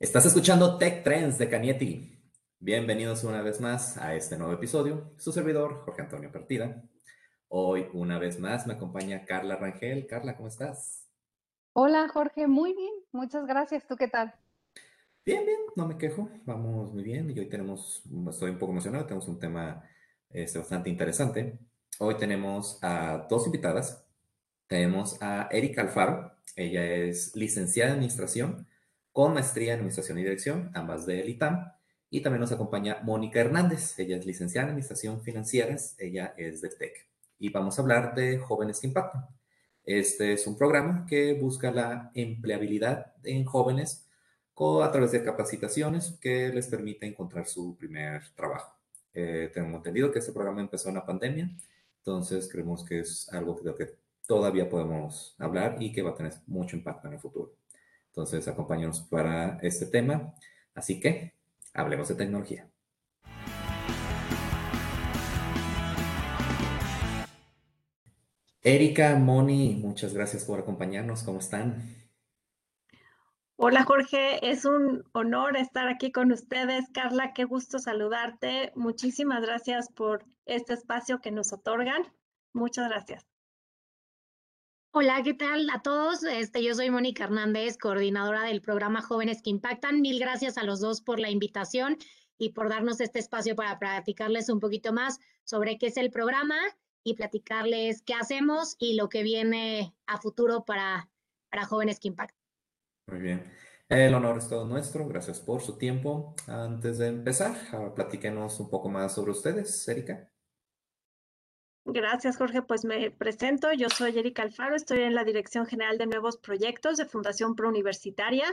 Estás escuchando Tech Trends de Canieti. Bienvenidos una vez más a este nuevo episodio. Su servidor, Jorge Antonio Partida. Hoy, una vez más, me acompaña Carla Rangel. Carla, ¿cómo estás? Hola, Jorge. Muy bien. Muchas gracias. ¿Tú qué tal? Bien, bien. No me quejo. Vamos muy bien. Y hoy tenemos, estoy un poco emocionado, tenemos un tema este, bastante interesante. Hoy tenemos a dos invitadas. Tenemos a Erika Alfaro. Ella es licenciada en Administración con maestría en Administración y Dirección, ambas de ITAM. Y también nos acompaña Mónica Hernández. Ella es licenciada en Administración Financieras. Ella es de TEC. Y vamos a hablar de Jóvenes que Impactan. Este es un programa que busca la empleabilidad en jóvenes a través de capacitaciones que les permite encontrar su primer trabajo. Eh, tenemos entendido que este programa empezó en la pandemia, entonces creemos que es algo que todavía podemos hablar y que va a tener mucho impacto en el futuro. Entonces, acompáñanos para este tema. Así que, hablemos de tecnología. Erika, Moni, muchas gracias por acompañarnos. ¿Cómo están? Hola Jorge, es un honor estar aquí con ustedes. Carla, qué gusto saludarte. Muchísimas gracias por este espacio que nos otorgan. Muchas gracias. Hola, ¿qué tal a todos? Este, yo soy Mónica Hernández, coordinadora del programa Jóvenes que Impactan. Mil gracias a los dos por la invitación y por darnos este espacio para platicarles un poquito más sobre qué es el programa y platicarles qué hacemos y lo que viene a futuro para, para Jóvenes que Impactan. Muy bien. El honor es todo nuestro. Gracias por su tiempo. Antes de empezar, platíquenos un poco más sobre ustedes, Erika. Gracias, Jorge. Pues me presento. Yo soy Erika Alfaro, estoy en la Dirección General de Nuevos Proyectos de Fundación Prouniversitaria.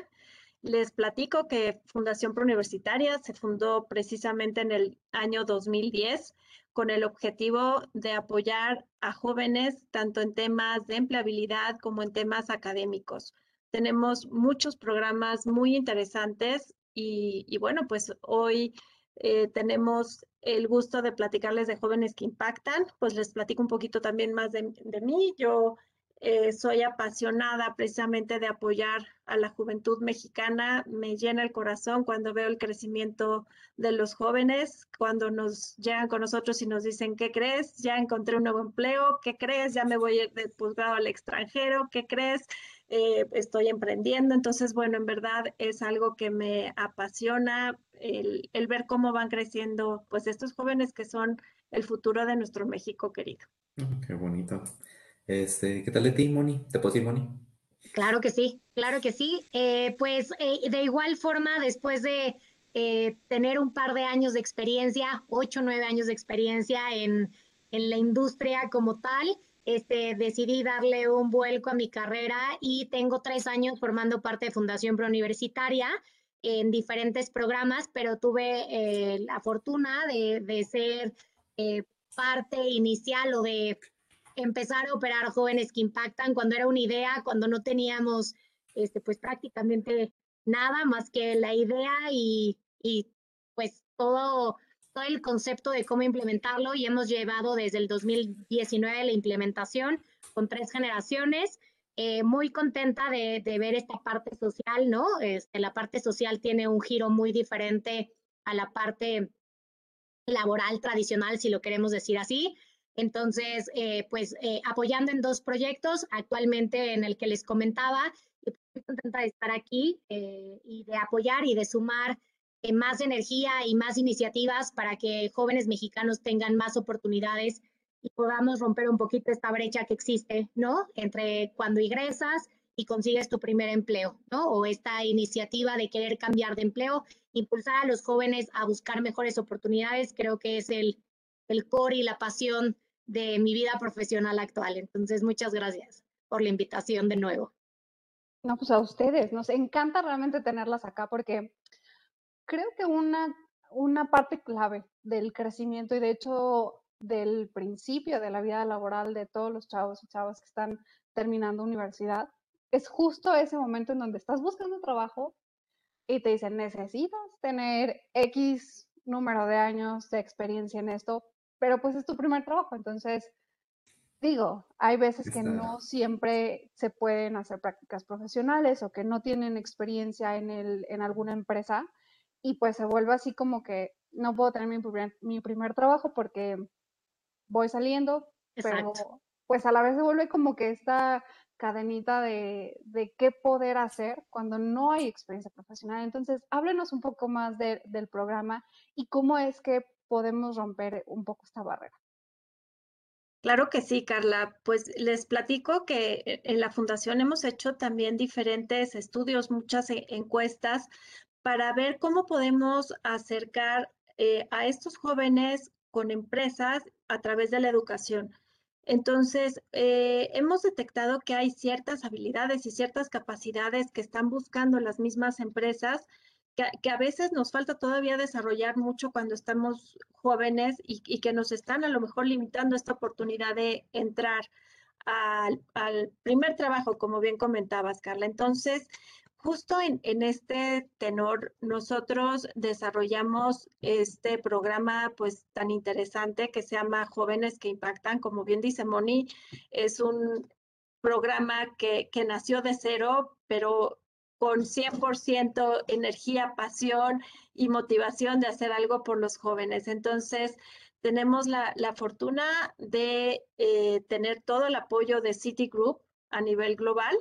Les platico que Fundación Prouniversitaria se fundó precisamente en el año 2010 con el objetivo de apoyar a jóvenes tanto en temas de empleabilidad como en temas académicos. Tenemos muchos programas muy interesantes y, y bueno, pues hoy eh, tenemos el gusto de platicarles de jóvenes que impactan, pues les platico un poquito también más de, mí. Yo eh, soy apasionada precisamente de apoyar a la juventud mexicana. Me llena el corazón cuando veo el crecimiento de los jóvenes, cuando nos llegan con nosotros y nos dicen, ¿qué crees? Ya encontré un nuevo empleo, ¿qué crees? Ya me voy de posgrado al extranjero, ¿qué crees? Eh, estoy emprendiendo. Entonces, bueno, en verdad es algo que me apasiona el, ver cómo van creciendo pues estos jóvenes que son el futuro de nuestro México querido. qué bonito. Este, ¿Qué tal de ti, Moni? ¿Te puedo decir, Moni? Claro que sí, claro que sí. Eh, pues eh, de igual forma, después de tener un par de años de experiencia, ocho, nueve años de experiencia en, en la industria como tal, este, decidí darle un vuelco a mi carrera y tengo tres años formando parte de Fundación Prouniversitaria en diferentes programas, pero tuve eh, la fortuna de, ser eh, parte inicial o de empezar a operar jóvenes que impactan cuando era una idea, cuando no teníamos este, pues prácticamente nada más que la idea y, y pues todo todo el concepto de cómo implementarlo y hemos llevado desde el 2019 la implementación con tres generaciones. Eh, muy contenta de, ver esta parte social, ¿no? Este, la parte social tiene un giro muy diferente a la parte laboral tradicional, si lo queremos decir así. Entonces, eh, pues eh, apoyando en dos proyectos, actualmente en el que les comentaba, y muy contenta de estar aquí y de apoyar y de sumar más energía y más iniciativas para que jóvenes mexicanos tengan más oportunidades y podamos romper un poquito esta brecha que existe, ¿no? Entre cuando ingresas y consigues tu primer empleo, ¿no? O esta iniciativa de querer cambiar de empleo, impulsar a los jóvenes a buscar mejores oportunidades, creo que es el, el core y la pasión de mi vida profesional actual. Entonces, muchas gracias por la invitación de nuevo. No, pues a ustedes, nos encanta realmente tenerlas acá porque creo que una, una parte clave del crecimiento y de hecho del principio de la vida laboral de todos los chavos y chavas que están terminando universidad es justo ese momento en donde estás buscando trabajo y te dicen necesitas tener X número de años de experiencia en esto, pero pues es tu primer trabajo, entonces digo, hay veces que no siempre se pueden hacer prácticas profesionales o que no tienen experiencia en, el, en alguna empresa y pues se vuelve así como que no puedo tener mi primer, mi primer trabajo porque voy saliendo, pero pues a la vez se vuelve como que esta cadenita de, de, qué poder hacer cuando no hay experiencia profesional. Entonces, háblenos un poco más del programa y cómo es que podemos romper un poco esta barrera. Claro que sí, Carla. Pues les platico que eh, en la fundación hemos hecho también diferentes estudios, muchas e, encuestas para ver cómo podemos acercar eh, a estos jóvenes con empresas a través de la educación. Entonces, eh, hemos detectado que hay ciertas habilidades y ciertas capacidades que están buscando las mismas empresas que, a veces nos falta todavía desarrollar mucho cuando estamos jóvenes y, que nos están a lo mejor limitando esta oportunidad de entrar al, primer trabajo, como bien comentabas, Carla. Entonces, justo en, este tenor, nosotros desarrollamos este programa pues tan interesante que se llama Jóvenes que Impactan. Como bien dice Moni, es un programa que, que nació de cero, pero con 100% energía, pasión y motivación de hacer algo por los jóvenes. Entonces, tenemos la, fortuna de eh, tener todo el apoyo de Citigroup a nivel global.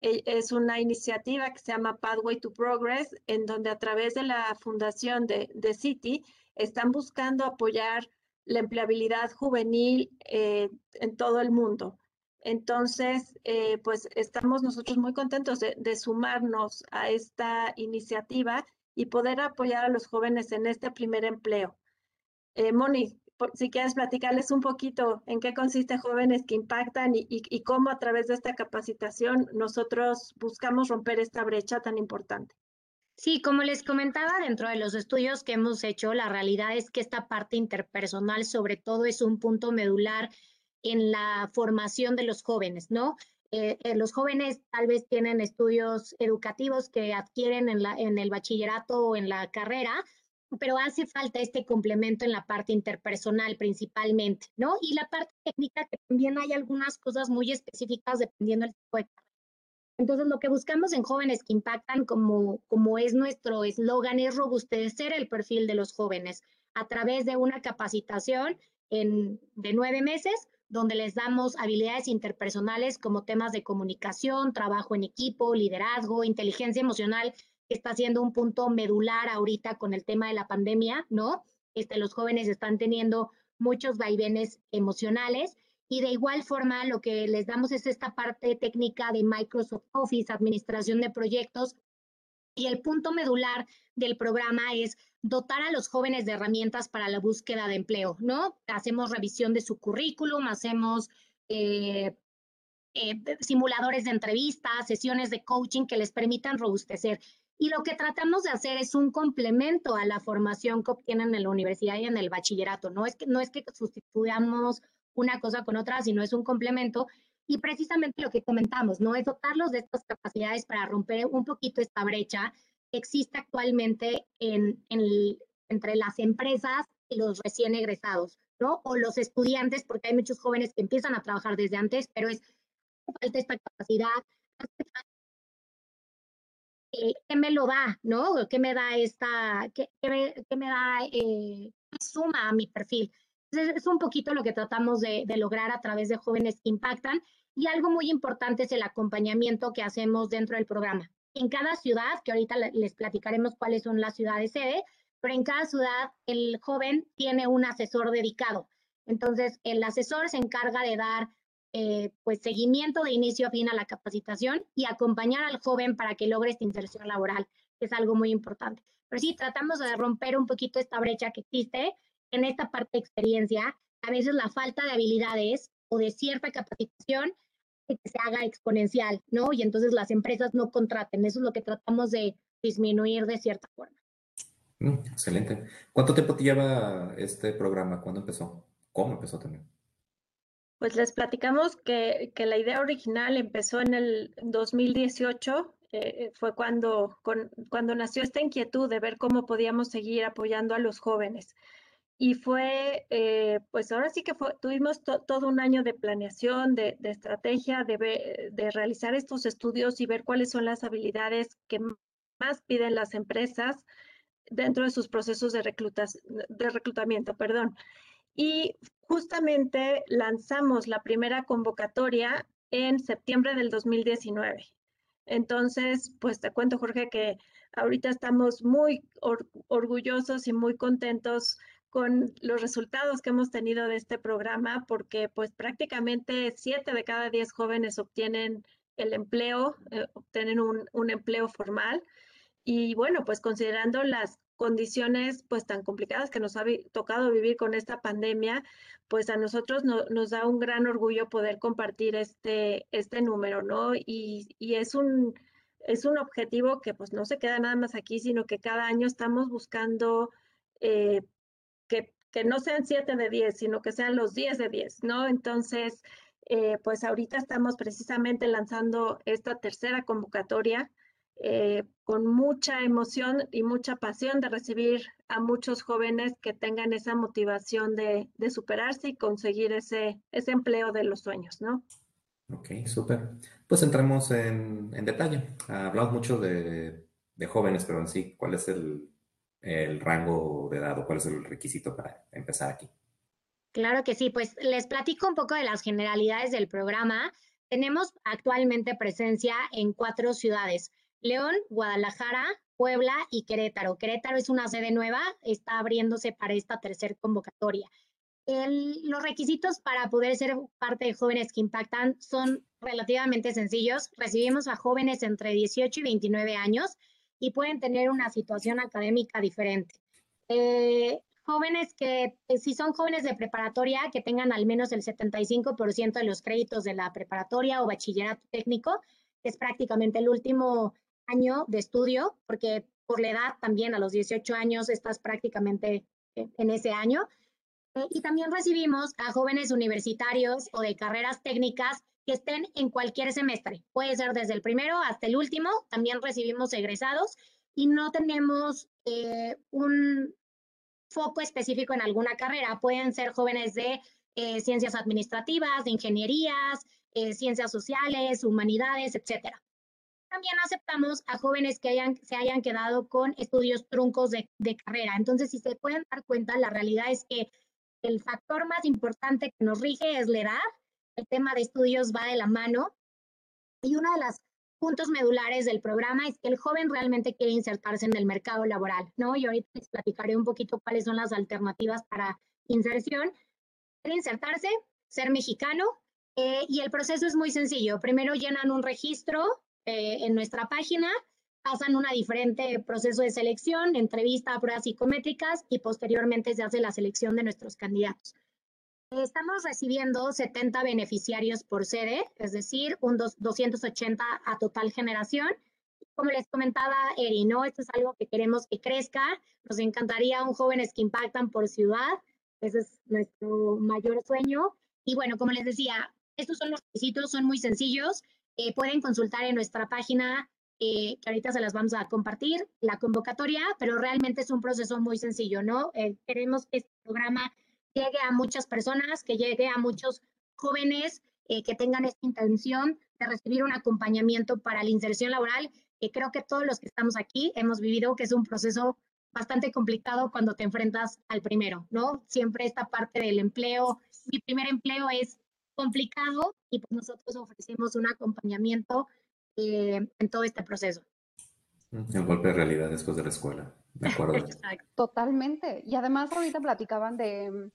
E, es una iniciativa que se llama Pathway to Progress, en donde a través de la fundación de, de Citi están buscando apoyar la empleabilidad juvenil eh, en todo el mundo. Entonces, eh, pues estamos nosotros muy contentos de, sumarnos a esta iniciativa y poder apoyar a los jóvenes en este primer empleo. Eh, Moni, si quieres platicarles un poquito en qué consiste Jóvenes que Impactan y, cómo a través de esta capacitación nosotros buscamos romper esta brecha tan importante. Sí, como les comentaba, dentro de los estudios que hemos hecho, la realidad es que esta parte interpersonal sobre todo es un punto medular en la formación de los jóvenes, ¿no? Eh, eh, los jóvenes tal vez tienen estudios educativos que adquieren en, la, en el bachillerato o en la carrera, pero hace falta este complemento en la parte interpersonal principalmente, ¿no? Y la parte técnica, que también hay algunas cosas muy específicas dependiendo del tipo de carrera. Entonces, lo que buscamos en jóvenes que impactan, como, como es nuestro eslogan, es robustecer el perfil de los jóvenes a través de una capacitación en, de nueve meses donde les damos habilidades interpersonales como temas de comunicación, trabajo en equipo, liderazgo, inteligencia emocional, está siendo un punto medular ahorita con el tema de la pandemia, ¿no? Este, los jóvenes están teniendo muchos vaivenes emocionales y de igual forma lo que les damos es esta parte técnica de Microsoft Office, administración de proyectos, y el punto medular del programa es dotar a los jóvenes de herramientas para la búsqueda de empleo, ¿no? Hacemos revisión de su currículum, hacemos eh, eh, simuladores de entrevistas, sesiones de coaching que les permitan robustecer. Y lo que tratamos de hacer es un complemento a la formación que obtienen en la universidad y en el bachillerato. No es que, no es que sustituyamos una cosa con otra, sino es un complemento. Y precisamente lo que comentamos, ¿no? Es dotarlos de estas capacidades para romper un poquito esta brecha existe actualmente en, entre las empresas y los recién egresados, ¿no? O los estudiantes, porque hay muchos jóvenes que empiezan a trabajar desde antes, pero es falta esta capacidad, ¿qué me lo da, no? ¿Qué me da esta, qué, qué me, da, eh, suma a mi perfil? Entonces, es un poquito lo que tratamos de, de, lograr a través de jóvenes que impactan. Y algo muy importante es el acompañamiento que hacemos dentro del programa en cada ciudad, que ahorita les platicaremos cuáles son las ciudades sede, pero en cada ciudad el joven tiene un asesor dedicado. Entonces, el asesor se encarga de dar eh, pues seguimiento de inicio a fin a la capacitación y acompañar al joven para que logre esta inserción laboral, que es algo muy importante. Pero sí, tratamos de romper un poquito esta brecha que existe en esta parte de experiencia. A veces la falta de habilidades o de cierta capacitación que se haga exponencial, ¿no? Y entonces las empresas no contraten. Eso es lo que tratamos de disminuir de cierta forma. Mm, excelente. ¿Cuánto tiempo te lleva este programa? ¿Cuándo empezó? ¿Cómo empezó también? Pues les platicamos que, que la idea original empezó en el 2018. Eh, fue cuando, cuando nació esta inquietud de ver cómo podíamos seguir apoyando a los jóvenes. y fue, eh, pues ahora sí que tuvimos todo un año de planeación, de, estrategia, de, de, realizar estos estudios y ver cuáles son las habilidades que más piden las empresas dentro de sus procesos de, reclutas, de reclutamiento. Perdón. Y justamente lanzamos la primera convocatoria en septiembre del 2019. Entonces, pues te cuento, Jorge, que ahorita estamos muy orgullosos y muy contentos con los resultados que hemos tenido de este programa, porque pues prácticamente siete de cada diez jóvenes obtienen el empleo, eh, obtienen un, un, empleo formal. Y bueno, pues considerando las condiciones pues tan complicadas que nos ha tocado vivir con esta pandemia, pues a nosotros nos da un gran orgullo poder compartir este, este número, ¿no? Y, y es un es un objetivo que pues no se queda nada más aquí, sino que cada año estamos buscando eh, que, no sean 7 de 10, sino que sean los 10 de 10, ¿no? Entonces, eh, pues ahorita estamos precisamente lanzando esta tercera convocatoria eh, con mucha emoción y mucha pasión de recibir a muchos jóvenes que tengan esa motivación de, superarse y conseguir ese, ese empleo de los sueños, ¿no? Ok, súper. Pues entremos en, detalle. Hablamos mucho de, de jóvenes, pero en sí, ¿cuál es el, el rango de edad o cuál es el requisito para empezar aquí. Claro que sí, pues les platico un poco de las generalidades del programa. Tenemos actualmente presencia en cuatro ciudades, León, Guadalajara, Puebla y Querétaro. Querétaro es una sede nueva, está abriéndose para esta tercera convocatoria. los requisitos para poder ser parte de Jóvenes que Impactan son relativamente sencillos. Recibimos a jóvenes entre 18 y 29 años y pueden tener una situación académica diferente. Eh, jóvenes que, eh, si son jóvenes de preparatoria, que tengan al menos el 75% de los créditos de la preparatoria o bachillerato técnico, es prácticamente el último año de estudio, porque por la edad también a los 18 años estás prácticamente en ese año. Eh, y también recibimos a jóvenes universitarios o de carreras técnicas que estén en cualquier semestre. Puede ser desde el primero hasta el último. También recibimos egresados y no tenemos eh, un foco específico en alguna carrera. Pueden ser jóvenes de eh, ciencias administrativas, de ingenierías, ciencias sociales, humanidades, etc. También aceptamos a jóvenes que hayan, se hayan quedado con estudios truncos de, de carrera. Entonces, si se pueden dar cuenta, la realidad es que el factor más importante que nos rige es la edad el tema de estudios va de la mano. Y uno de los puntos medulares del programa es que el joven realmente quiere insertarse en el mercado laboral, ¿no? Y ahorita les platicaré un poquito cuáles son las alternativas para inserción. Quiere insertarse, ser mexicano, eh, y el proceso es muy sencillo. Primero llenan un registro eh, en nuestra página, pasan un diferente proceso de selección, entrevista, pruebas psicométricas y posteriormente se hace la selección de nuestros candidatos. Estamos recibiendo 70 beneficiarios por sede, es decir, un 280 a total generación. Como les comentaba Eri, ¿no? Esto es algo que queremos que crezca. Nos encantaría un jóvenes que impactan por ciudad. Ese es nuestro mayor sueño. Y bueno, como les decía, estos son los requisitos, son muy sencillos. Eh, pueden consultar en nuestra página, eh, que ahorita se las vamos a compartir, la convocatoria, pero realmente es un proceso muy sencillo, ¿no? Eh, queremos que este programa llegue a muchas personas, que llegue a muchos jóvenes eh, que tengan esta intención de recibir un acompañamiento para la inserción laboral. que creo que todos los que estamos aquí hemos vivido que es un proceso bastante complicado cuando te enfrentas al primero, ¿no? Siempre esta parte del empleo, mi primer empleo es complicado y pues nosotros ofrecemos un acompañamiento eh, en todo este proceso. Un golpe de realidad después de la escuela, de acuerdo. Totalmente. Y además ahorita platicaban de,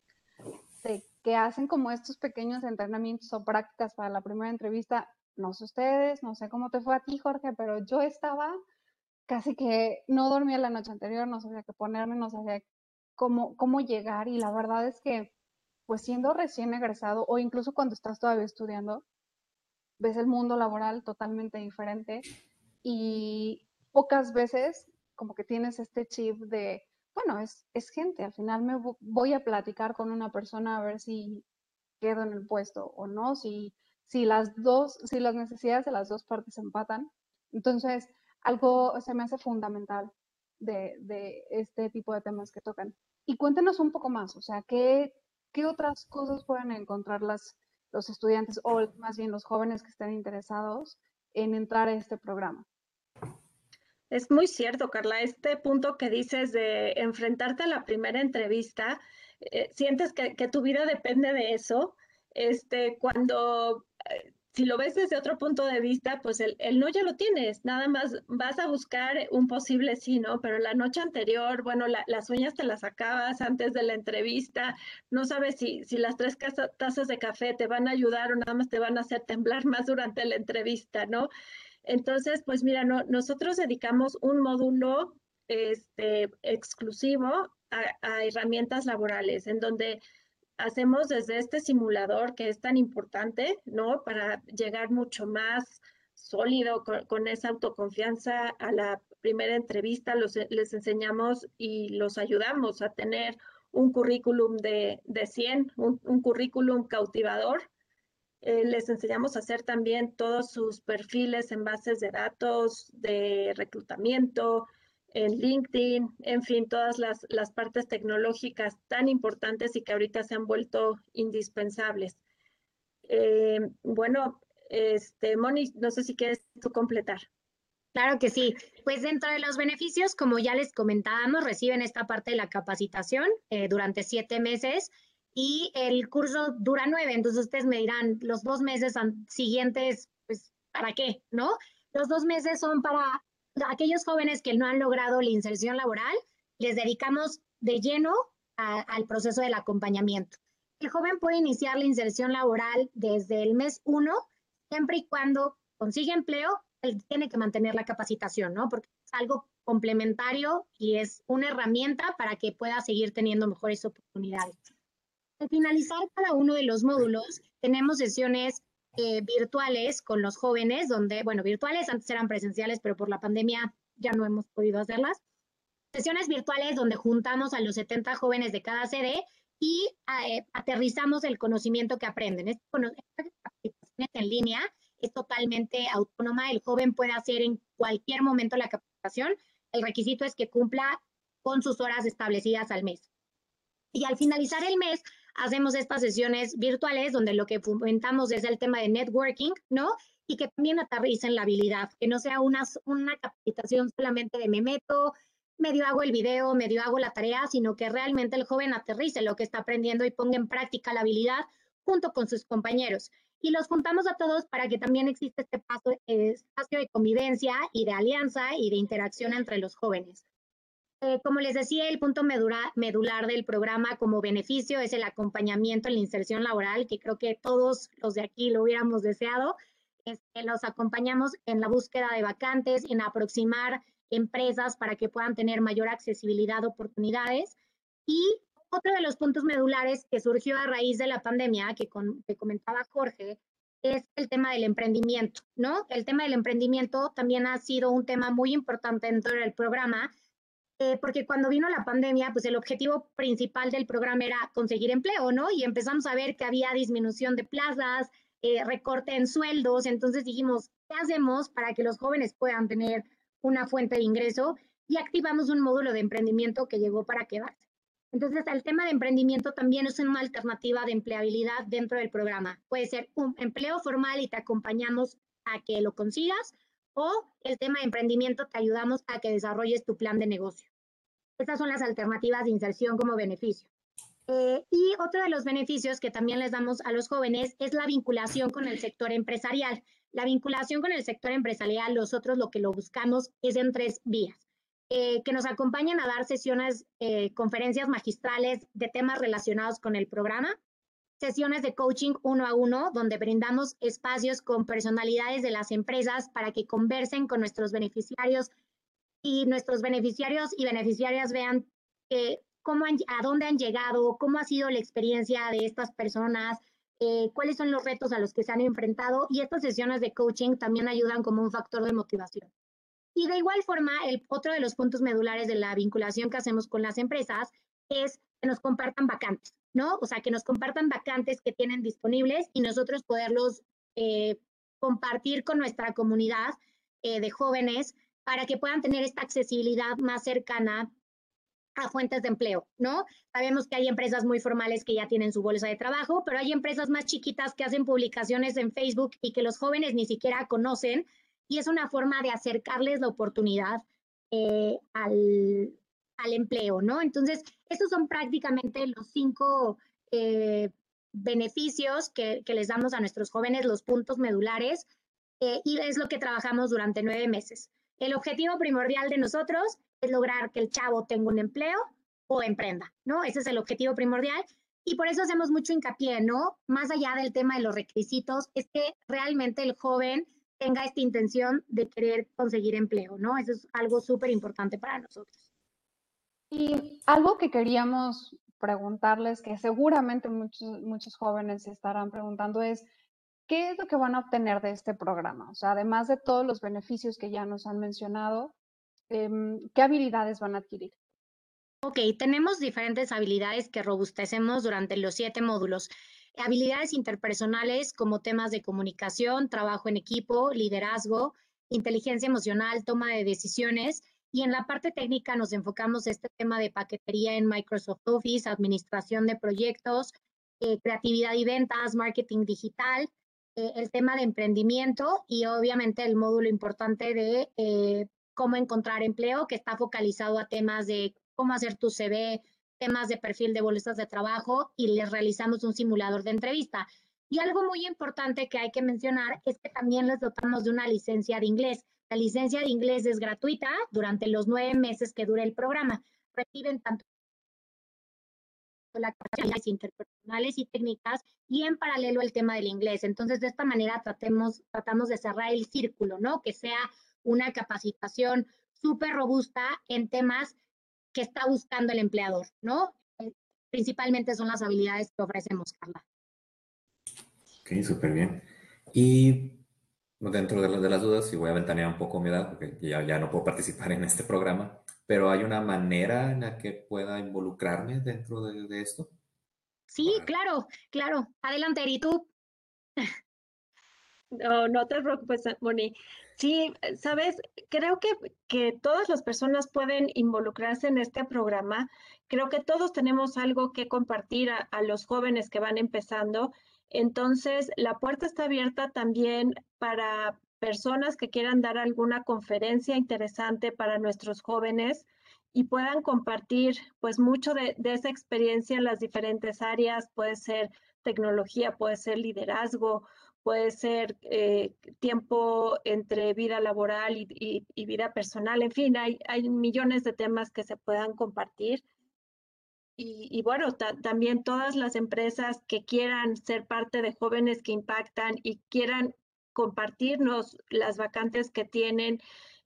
de que hacen como estos pequeños entrenamientos o prácticas para la primera entrevista. No sé ustedes, no sé cómo te fue a ti, Jorge, pero yo estaba casi que no dormía la noche anterior, no sabía qué ponerme, no sabía cómo, cómo llegar y la verdad es que, pues siendo recién egresado o incluso cuando estás todavía estudiando, ves el mundo laboral totalmente diferente y pocas veces como que tienes este chip de, bueno, es, es gente, al final me voy a platicar con una persona a ver si quedo en el puesto o no, si, si las dos, si las necesidades de las dos partes empatan. Entonces, algo se me hace fundamental de, de este tipo de temas que tocan. y cuéntenos un poco más, o sea, ¿qué, qué otras cosas pueden encontrar las, los estudiantes o más bien los jóvenes que estén interesados en entrar a este programa? Es muy cierto, Carla. Este punto que dices de enfrentarte a la primera entrevista, eh, sientes que, tu vida depende de eso. Este, cuando, eh, si lo ves desde otro punto de vista, pues el, no ya lo tienes. Nada más vas a buscar un posible sí, ¿no? Pero la noche anterior, bueno, las uñas te las acabas antes de la entrevista. No sabes si, si las tres tazas de café te van a ayudar o nada más te van a hacer temblar más durante la entrevista, ¿no? Entonces, pues mira, nosotros dedicamos un módulo este, exclusivo a, herramientas laborales, en donde hacemos desde este simulador que es tan importante, ¿no? Para llegar mucho más sólido con, esa autoconfianza a la primera entrevista, les enseñamos y los ayudamos a tener un currículum de, de 100, un currículum cautivador eh, les enseñamos a hacer también todos sus perfiles en bases de datos, de reclutamiento, en LinkedIn, en fin, todas las, partes tecnológicas tan importantes y que ahorita se han vuelto indispensables. Eh, bueno, este, Moni, no sé si quieres tú completar. Claro que sí. Pues dentro de los beneficios, como ya les comentábamos, reciben esta parte de la capacitación eh, durante siete meses y el curso dura nueve, entonces ustedes me dirán, los dos meses siguientes, pues, ¿para qué? ¿No? Los dos meses son para aquellos jóvenes que no han logrado la inserción laboral, les dedicamos de lleno al proceso del acompañamiento. El joven puede iniciar la inserción laboral desde el mes uno, siempre y cuando consigue empleo, él tiene que mantener la capacitación, ¿no? Porque es algo complementario y es una herramienta para que pueda seguir teniendo mejores oportunidades. Al finalizar cada uno de los módulos, tenemos sesiones eh, virtuales con los jóvenes, donde, bueno, virtuales antes eran presenciales, pero por la pandemia ya no hemos podido hacerlas. Sesiones virtuales donde juntamos a los 70 jóvenes de cada sede y eh, aterrizamos el conocimiento que aprenden. Esta capacitación en línea es totalmente autónoma. El joven puede hacer en cualquier momento la capacitación. El requisito es que cumpla con sus horas establecidas al mes. Y al finalizar el mes, hacemos estas sesiones virtuales donde lo que fomentamos es el tema de networking, ¿no? Y que también aterricen la habilidad, que no sea una, capacitación solamente de me meto, medio hago el video, medio hago la tarea, sino que realmente el joven aterrice lo que está aprendiendo y ponga en práctica la habilidad junto con sus compañeros. Y los juntamos a todos para que también exista este paso, espacio de convivencia y de alianza y de interacción entre los jóvenes. Eh, como les decía, el punto medular del programa como beneficio es el acompañamiento en la inserción laboral, que creo que todos los de aquí lo hubiéramos deseado. que los acompañamos en la búsqueda de vacantes, en aproximar empresas para que puedan tener mayor accesibilidad oportunidades. Y otro de los puntos medulares que surgió a raíz de la pandemia, que, que comentaba Jorge, es el tema del emprendimiento, ¿no? El tema del emprendimiento también ha sido un tema muy importante dentro del programa eh, porque cuando vino la pandemia, pues el objetivo principal del programa era conseguir empleo, ¿no? Y empezamos a ver que había disminución de plazas, eh, recorte en sueldos, entonces dijimos, ¿qué hacemos para que los jóvenes puedan tener una fuente de ingreso? Y activamos un módulo de emprendimiento que llegó para quedarse. Entonces, el tema de emprendimiento también es una alternativa de empleabilidad dentro del programa. Puede ser un empleo formal y te acompañamos a que lo consigas, o el tema de emprendimiento te ayudamos a que desarrolles tu plan de negocio. Estas son las alternativas de inserción como beneficio. Eh, y otro de los beneficios que también les damos a los jóvenes es la vinculación con el sector empresarial. La vinculación con el sector empresarial, nosotros lo que lo buscamos es en tres vías. Eh, que nos acompañen a dar sesiones, eh, conferencias magistrales de temas relacionados con el programa, sesiones de coaching uno a uno, donde brindamos espacios con personalidades de las empresas para que conversen con nuestros beneficiarios y nuestros beneficiarios y beneficiarias vean cómo a dónde han llegado, cómo ha sido la experiencia de estas personas, eh, cuáles son los retos a los que se han enfrentado y estas sesiones de coaching también ayudan como un factor de motivación. Y de igual forma, el, otro de los puntos medulares de la vinculación que hacemos con las empresas es que nos compartan vacantes. ¿no? O sea, que nos compartan vacantes que tienen disponibles y nosotros poderlos eh, compartir con nuestra comunidad eh, de jóvenes para que puedan tener esta accesibilidad más cercana a fuentes de empleo, ¿no? Sabemos que hay empresas muy formales que ya tienen su bolsa de trabajo, pero hay empresas más chiquitas que hacen publicaciones en Facebook y que los jóvenes ni siquiera conocen y es una forma de acercarles la oportunidad eh, al, al, empleo, ¿no? Entonces, estos son prácticamente los cinco eh, beneficios que, que, les damos a nuestros jóvenes, los puntos medulares, eh, y es lo que trabajamos durante nueve meses. El objetivo primordial de nosotros es lograr que el chavo tenga un empleo o emprenda, ¿no? Ese es el objetivo primordial. Y por eso hacemos mucho hincapié, ¿no? Más allá del tema de los requisitos, es que realmente el joven tenga esta intención de querer conseguir empleo, ¿no? Eso es algo súper importante para nosotros. Y algo que queríamos preguntarles, que seguramente muchos, muchos jóvenes se estarán preguntando, es, ¿qué es lo que van a obtener de este programa? O sea, además de todos los beneficios que ya nos han mencionado, Em, ¿qué habilidades van a adquirir? Ok, tenemos diferentes habilidades que robustecemos durante los siete módulos. Habilidades interpersonales como temas de comunicación, trabajo en equipo, liderazgo, inteligencia emocional, toma de decisiones. Y en la parte técnica nos enfocamos este tema de paquetería en Microsoft Office, administración de proyectos, eh, creatividad y ventas, marketing digital, eh, el tema de emprendimiento y obviamente el módulo importante de eh, cómo encontrar empleo, que está focalizado a temas de cómo hacer tu CV, temas de perfil de bolsas de trabajo y les realizamos un simulador de entrevista. Y algo muy importante que hay que mencionar es que también les dotamos de una licencia de inglés. La licencia de inglés es gratuita durante los nueve meses que dura el programa. Reciben tanto las interpersonales y técnicas y en paralelo el tema del inglés. Entonces, de esta manera tratemos, tratamos de cerrar el círculo, ¿no? Que sea una capacitación súper robusta en temas que está buscando el empleador, ¿no? Eh, principalmente son las habilidades que ofrecemos, Carla. Ok, súper bien. Y dentro de, las dudas, y voy a ventanear un poco mi edad, porque ya, ya no puedo participar en este programa, pero ¿hay una manera en la que pueda involucrarme dentro de, esto? Sí, claro, claro. Adelante, Eri, tú. No, no te preocupes, Moni. Sí, sabes, creo que, que todas las personas pueden involucrarse en este programa. Creo que todos tenemos algo que compartir a, a los jóvenes que van empezando. Entonces, la puerta está abierta también para personas que quieran dar alguna conferencia interesante para nuestros jóvenes y puedan compartir pues mucho de, esa experiencia en las diferentes áreas, puede ser tecnología, puede ser liderazgo, puede ser eh, tiempo entre vida laboral y, vida personal, en fin, hay, hay, millones de temas que se puedan compartir. Y, bueno, también todas las empresas que quieran ser parte de jóvenes que impactan y quieran compartirnos las vacantes que tienen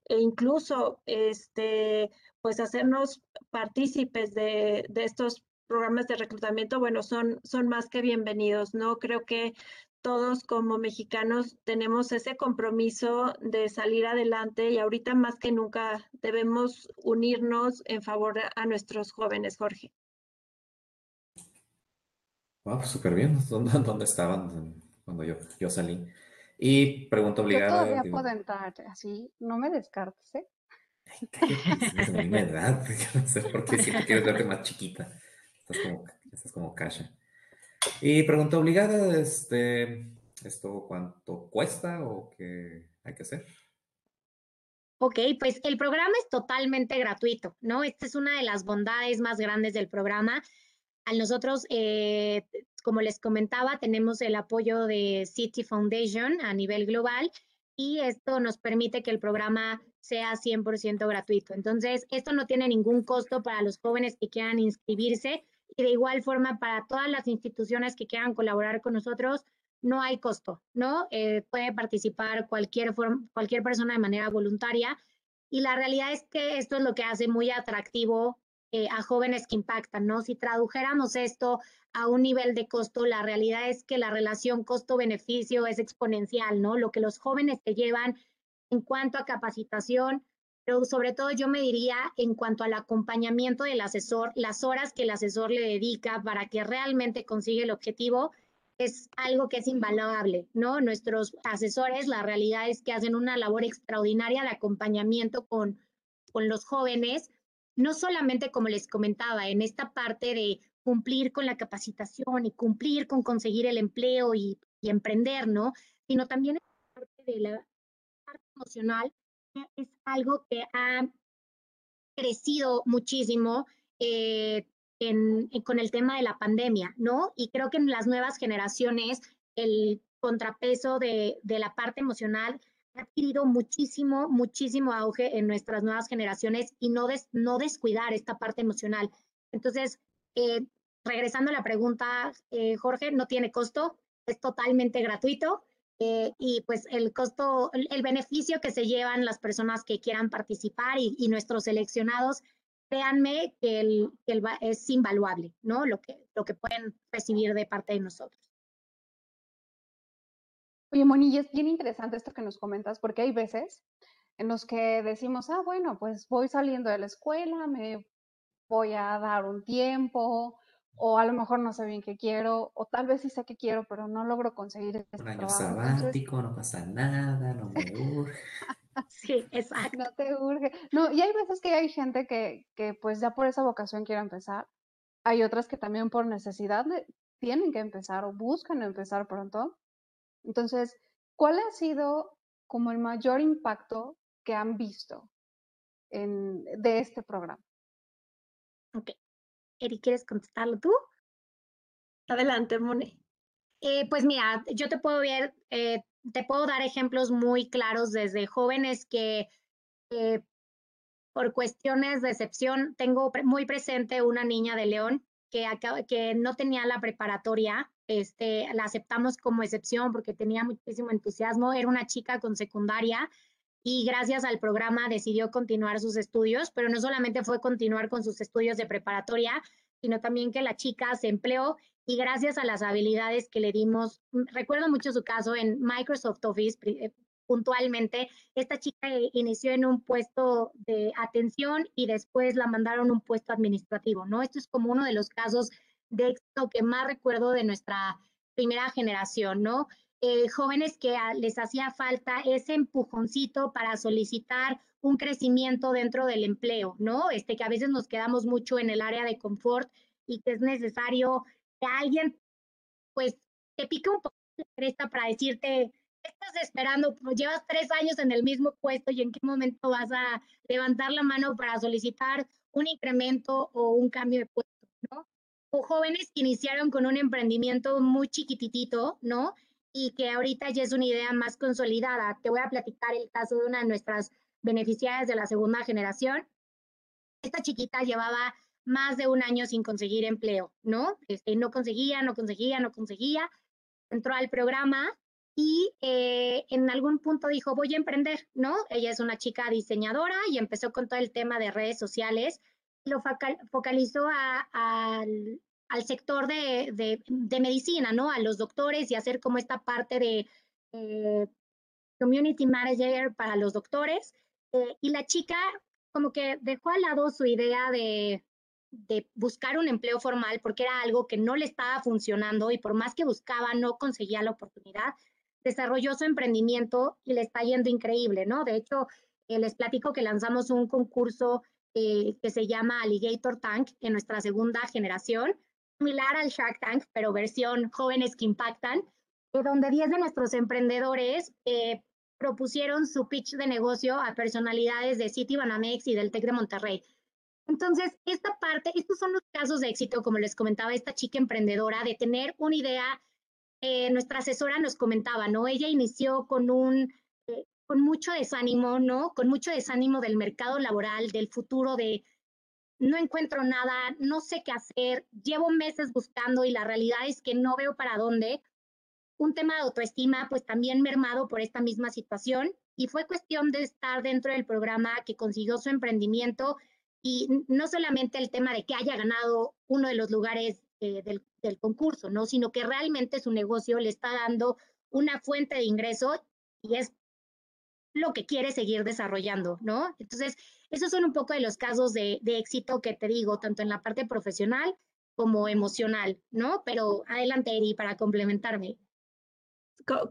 e incluso este, pues hacernos partícipes de, de estos programas de reclutamiento, bueno, son, son más que bienvenidos, ¿no? Creo que todos como mexicanos tenemos ese compromiso de salir adelante y ahorita más que nunca debemos unirnos en favor a nuestros jóvenes, Jorge. Wow, súper bien. ¿Dónde, estaban cuando yo, yo salí? Y pregunta obligada. Yo todavía puedo entrar, así no me descartes, ¿eh? Es misma edad, no sé por qué siempre quieres verte más chiquita. Estás como, estás como Kasha. Y pregunta obligada, este, ¿esto cuánto cuesta o qué hay que hacer? Ok, pues el programa es totalmente gratuito, ¿no? Esta es una de las bondades más grandes del programa. A nosotros, eh, como les comentaba, tenemos el apoyo de City Foundation a nivel global y esto nos permite que el programa sea 100% gratuito. Entonces, esto no tiene ningún costo para los jóvenes que quieran inscribirse y de igual forma para todas las instituciones que quieran colaborar con nosotros, no hay costo, ¿no? Eh, puede participar cualquier, cualquier persona de manera voluntaria y la realidad es que esto es lo que hace muy atractivo eh, a jóvenes que impactan, ¿no? Si tradujéramos esto a un nivel de costo, la realidad es que la relación costo-beneficio es exponencial, ¿no? Lo que los jóvenes te llevan en cuanto a capacitación, pero sobre todo yo me diría en cuanto al acompañamiento del asesor, las horas que el asesor le dedica para que realmente consiga el objetivo es algo que es invaluable, ¿no? Nuestros asesores, la realidad es que hacen una labor extraordinaria de acompañamiento con, con los jóvenes no solamente como les comentaba, en esta parte de cumplir con la capacitación y cumplir con conseguir el empleo y, emprender, ¿no? Sino también en la parte de la parte emocional, que es algo que ha crecido muchísimo eh, con el tema de la pandemia, ¿no? Y creo que en las nuevas generaciones el contrapeso de, la parte emocional adquirido muchísimo, muchísimo auge en nuestras nuevas generaciones y no, no descuidar esta parte emocional. Entonces, eh, regresando a la pregunta, eh, Jorge, no tiene costo, es totalmente gratuito. Eh, y pues el costo, el, beneficio que se llevan las personas que quieran participar y, nuestros seleccionados, créanme que, el, es invaluable, ¿no? Lo que, lo que pueden recibir de parte de nosotros. Oye, Moni, es bien interesante esto que nos comentas, porque hay veces en los que decimos, ah, bueno, pues voy saliendo de la escuela, me voy a dar un tiempo, o a lo mejor no sé bien qué quiero, o tal vez sí sé qué quiero, pero no logro conseguir este Un año sabático, no pasa nada, no me urge. sí, exacto. No te urge. No, y hay veces que hay gente que, que pues ya por esa vocación quiere empezar. Hay otras que también por necesidad tienen que empezar o buscan empezar pronto. Entonces, ¿cuál ha sido como el mayor impacto que han visto en, de este programa? Ok. Eri, ¿quieres contestarlo tú? Adelante, Moni. Eh, pues mira, yo te puedo ver, eh, te puedo dar ejemplos muy claros desde jóvenes que eh, por cuestiones de excepción, tengo muy presente una niña de León que, que no tenía la preparatoria este, la aceptamos como excepción porque tenía muchísimo entusiasmo. Era una chica con secundaria y gracias al programa decidió continuar sus estudios, pero no solamente fue continuar con sus estudios de preparatoria, sino también que la chica se empleó y gracias a las habilidades que le dimos, mm, recuerdo mucho su caso en Microsoft Office eh, puntualmente, esta chica inició en un puesto de atención y después la mandaron a un puesto administrativo, ¿no? Esto es como uno de los casos de éxito que más recuerdo de nuestra primera generación, ¿no? Eh, jóvenes que les hacía falta ese empujoncito para solicitar un crecimiento dentro del empleo, ¿no? Este que a veces nos quedamos mucho en el área de confort y que es necesario que alguien, pues, te pique un poco la cresta para decirte, ¿qué estás esperando? Pues, llevas tres años en el mismo puesto y en qué momento vas a levantar la mano para solicitar un incremento o un cambio de puesto. O jóvenes que iniciaron con un emprendimiento muy chiquititito, ¿no? Y que ahorita ya es una idea más consolidada. Te voy a platicar el caso de una de nuestras beneficiarias de la segunda generación. Esta chiquita llevaba más de un año sin conseguir empleo, ¿no? Este, no conseguía, no conseguía, no conseguía. Entró al programa y eh, en algún punto dijo, voy a emprender, ¿no? Ella es una chica diseñadora y empezó con todo el tema de redes sociales lo focalizó al, sector de, medicina, ¿no? A los doctores y hacer como esta parte de eh, community manager para los doctores. Eh, y la chica como que dejó al lado su idea de, de buscar un empleo formal porque era algo que no le estaba funcionando y por más que buscaba no conseguía la oportunidad. Desarrolló su emprendimiento y le está yendo increíble, ¿no? De hecho, eh, les platico que lanzamos un concurso eh, que se llama Alligator Tank en nuestra segunda generación, similar al Shark Tank, pero versión jóvenes que impactan, eh, donde 10 de nuestros emprendedores eh, propusieron su pitch de negocio a personalidades de City Banamex y del TEC de Monterrey. Entonces, esta parte, estos son los casos de éxito, como les comentaba esta chica emprendedora, de tener una idea. nuestra asesora nos comentaba, ¿no? Ella inició con un con mucho desánimo, ¿no? Con mucho desánimo del mercado laboral, del futuro, de no encuentro nada, no sé qué hacer, llevo meses buscando y la realidad es que no veo para dónde. Un tema de autoestima, pues también mermado por esta misma situación y fue cuestión de estar dentro del programa que consiguió su emprendimiento y no solamente el tema de que haya ganado uno de los lugares eh, del, del concurso, ¿no? Sino que realmente su negocio le está dando una fuente de ingreso y es lo que quiere seguir desarrollando, ¿no? Entonces, esos son un poco de los casos de, éxito que te digo, tanto en la parte profesional como emocional, ¿no? Pero adelante, Eri, para complementarme.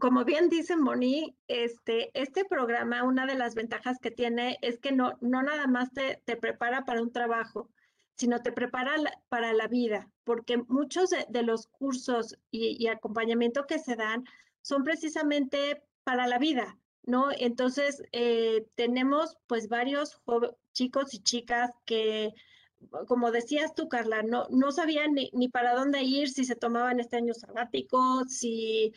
como bien dice Moni, este, este programa, una de las ventajas que tiene es que no, no nada más te, te prepara para un trabajo, sino te prepara para la vida, porque muchos de, los cursos y, acompañamiento que se dan son precisamente para la vida, ¿no? Entonces, eh, tenemos pues varios chicos y chicas que como decías tú, Carla, no, no sabían ni, ni, para dónde ir, si se tomaban este año sabático, si,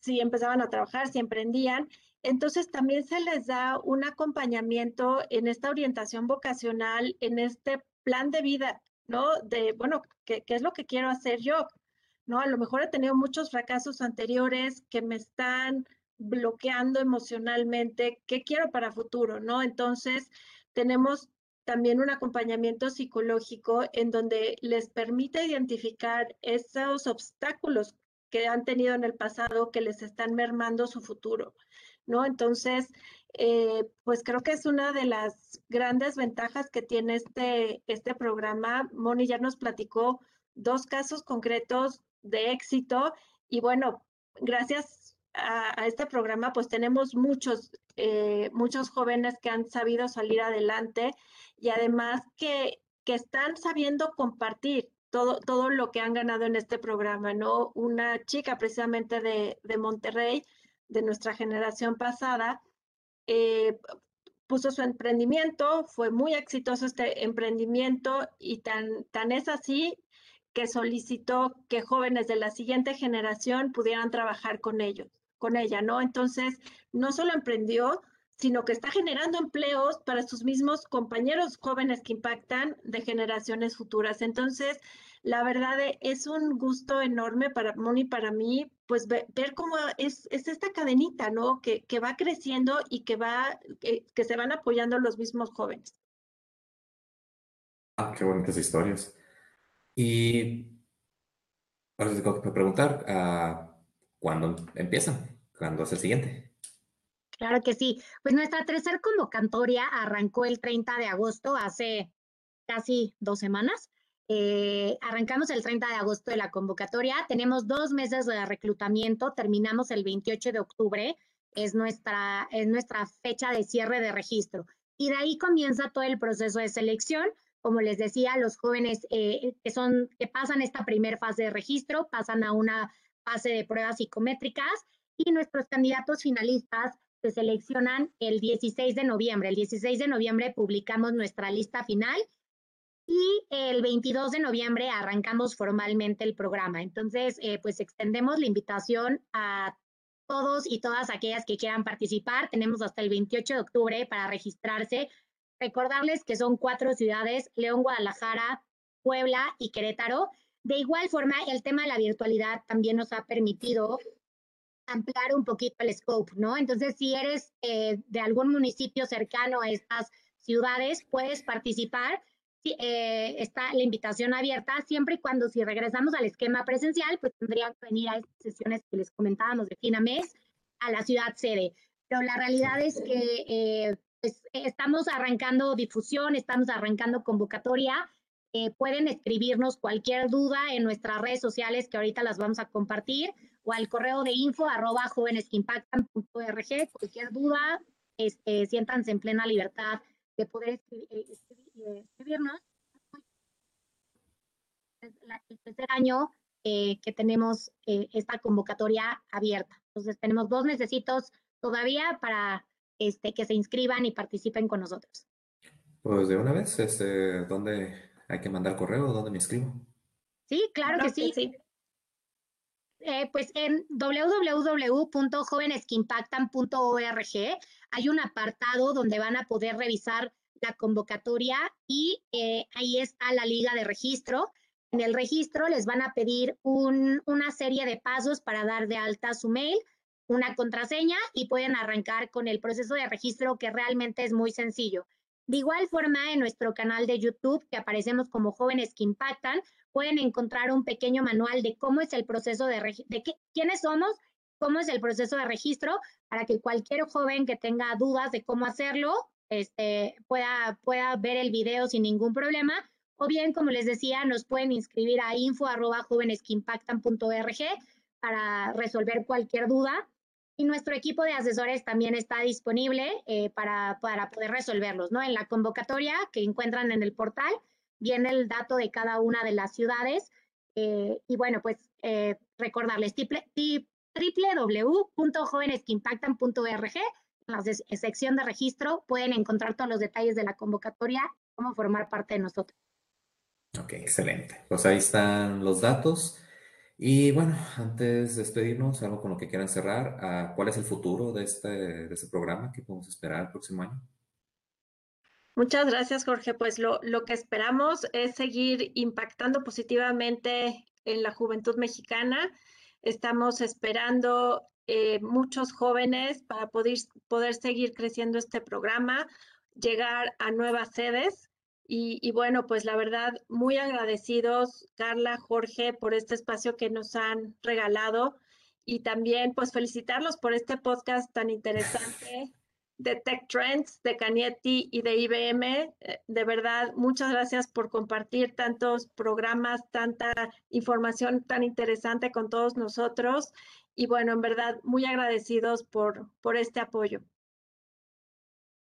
si empezaban a trabajar, si emprendían. Entonces también se les da un acompañamiento en esta orientación vocacional, en este plan de vida, ¿no? De, bueno, ¿qué, qué es lo que quiero hacer yo? ¿No? A lo mejor he tenido muchos fracasos anteriores que me están bloqueando emocionalmente, ¿qué quiero para futuro? ¿No? Entonces, tenemos también un acompañamiento psicológico en donde les permite identificar esos obstáculos que han tenido en el pasado que les están mermando su futuro, ¿no? Entonces, eh, pues creo que es una de las grandes ventajas que tiene este, este programa. Moni ya nos platicó dos casos concretos de éxito y bueno, gracias a, este programa pues tenemos muchos, eh, muchos jóvenes que han sabido salir adelante y además que, que están sabiendo compartir todo, todo lo que han ganado en este programa, ¿no? Una chica precisamente de, de Monterrey, de nuestra generación pasada, eh, puso su emprendimiento, fue muy exitoso este emprendimiento y tan, tan es así que solicitó que jóvenes de la siguiente generación pudieran trabajar con ellos, con ella, ¿no? Entonces, no solo emprendió, sino que está generando empleos para sus mismos compañeros jóvenes que impactan de generaciones futuras. Entonces, la verdad es un gusto enorme para Moni, para mí, pues ver, cómo es, esta cadenita, ¿no? Que, va creciendo y que va, que, se van apoyando los mismos jóvenes. Ah, qué bonitas historias. Y ahora preguntar, uh, ¿cuándo empiezan? ¿Cuándo es el siguiente? Claro que sí. Pues nuestra tercera convocatoria arrancó el 30 de agosto, hace casi dos semanas. Eh, arrancamos el 30 de agosto de la convocatoria. Tenemos dos meses de reclutamiento. Terminamos el 28 de octubre. Es nuestra, es nuestra fecha de cierre de registro. Y de ahí comienza todo el proceso de selección. Como les decía, los jóvenes eh, que, son, que pasan esta primera fase de registro pasan a una fase de pruebas psicométricas y nuestros candidatos finalistas se seleccionan el 16 de noviembre. El 16 de noviembre publicamos nuestra lista final y el 22 de noviembre arrancamos formalmente el programa. Entonces, eh, pues extendemos la invitación a todos y todas aquellas que quieran participar. Tenemos hasta el 28 de octubre para registrarse. Recordarles que son cuatro ciudades, León, Guadalajara, Puebla y Querétaro. De igual forma, el tema de la virtualidad también nos ha permitido ampliar un poquito el scope, ¿no? Entonces, si eres eh, de algún municipio cercano a estas ciudades, puedes participar. Eh, está la invitación abierta, siempre y cuando si regresamos al esquema presencial, pues tendrían que venir a estas sesiones que les comentábamos de fin a mes a la ciudad sede. Pero la realidad es que eh, pues, estamos arrancando difusión, estamos arrancando convocatoria. pueden escribirnos cualquier duda en nuestras redes sociales que ahorita las vamos a compartir o al correo de info arroba jóvenesqueimpactan.org. Cualquier duda, este, siéntanse en plena libertad de poder eh, escribirnos. Es el tercer año eh, que tenemos eh, esta convocatoria abierta. Entonces tenemos dos necesitos todavía para este, que se inscriban y participen con nosotros. Pues de una vez, este, ¿dónde hay que mandar correo? ¿Dónde me inscribo? Sí, claro, que sí. sí. Eh, pues en www.jovenesqueimpactan.org hay un apartado donde van a poder revisar la convocatoria y eh, ahí está la liga de registro. En el registro les van a pedir una serie de pasos para dar de alta su mail, una contraseña y pueden arrancar con el proceso de registro que realmente es muy sencillo. De igual forma, en nuestro canal de YouTube, que aparecemos como jóvenes que impactan, pueden encontrar un pequeño manual de cómo es el proceso de, de quiénes somos, cómo es el proceso de registro, para que cualquier joven que tenga dudas de cómo hacerlo, este, pueda, pueda ver el video sin ningún problema. O bien, como les decía, nos pueden inscribir a info para resolver cualquier duda. y nuestro equipo de asesores también está disponible eh, para, para, poder resolverlos, ¿no? En la convocatoria que encuentran en el portal viene el dato de cada una de las ciudades eh, y bueno, pues eh, recordarles www.jovenesqueimpactan.org, en la sección de registro pueden encontrar todos los detalles de la convocatoria, cómo formar parte de nosotros. Ok, excelente. Pues ahí están los datos. Y bueno, antes de despedirnos, algo con lo que quieran cerrar, ah, ¿cuál es el futuro de este, de este programa? ¿Qué podemos esperar el próximo año? Muchas gracias, Jorge. Pues lo, lo, que esperamos es seguir impactando positivamente en la juventud mexicana. Estamos esperando eh, muchos jóvenes para poder, poder seguir creciendo este programa, llegar a nuevas sedes y, bueno, pues la verdad, muy agradecidos, Carla, Jorge, por este espacio que nos han regalado y también pues felicitarlos por este podcast tan interesante de Tech Trends, de Canietti y de IBM. Eh, de verdad, muchas gracias por compartir tantos programas, tanta información tan interesante con todos nosotros. Y bueno, en verdad, muy agradecidos por, por este apoyo.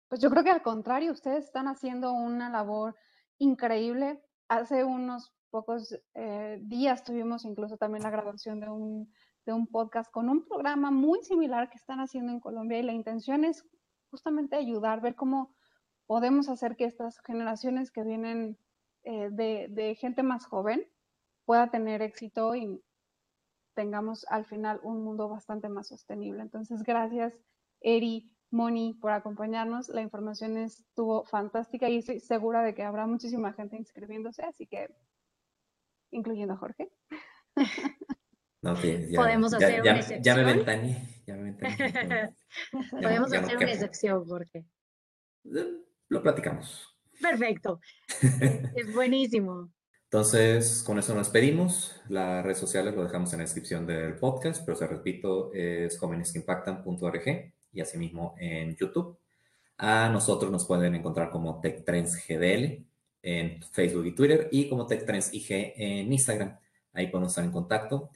Pues yo creo que al contrario, ustedes están haciendo una labor increíble. Hace unos pocos eh, días tuvimos incluso también la grabación de un, de un podcast con un programa muy similar que están haciendo en Colombia y la intención es justamente ayudar, ver cómo podemos hacer que estas generaciones que vienen eh, de, de gente más joven pueda tener éxito y tengamos al final un mundo bastante más sostenible. Entonces, gracias, Eri, Moni, por acompañarnos. La información estuvo fantástica y estoy segura de que habrá muchísima gente inscribiéndose, así que, incluyendo a Jorge. Podemos hacer una excepción. Ya me ventané, ya me Podemos hacer una excepción, Jorge. Eh, lo platicamos. Perfecto. es buenísimo. Entonces, con eso nos despedimos. Las redes sociales lo dejamos en la descripción del podcast, pero se repito, es jovenesqueimpactan.org y asimismo en YouTube. A nosotros nos pueden encontrar como TechTrends GDL en Facebook y Twitter y como TechTrends IG en Instagram. Ahí podemos estar en contacto.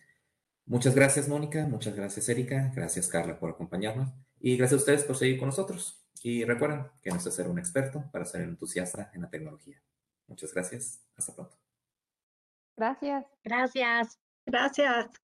Muchas gracias, Mónica. Muchas gracias, Erika. Gracias, Carla, por acompañarnos. Y gracias a ustedes por seguir con nosotros. Y recuerden que no es ser un experto para ser entusiasta en la tecnología. Muchas gracias. Hasta pronto. Gracias. Gracias. Gracias.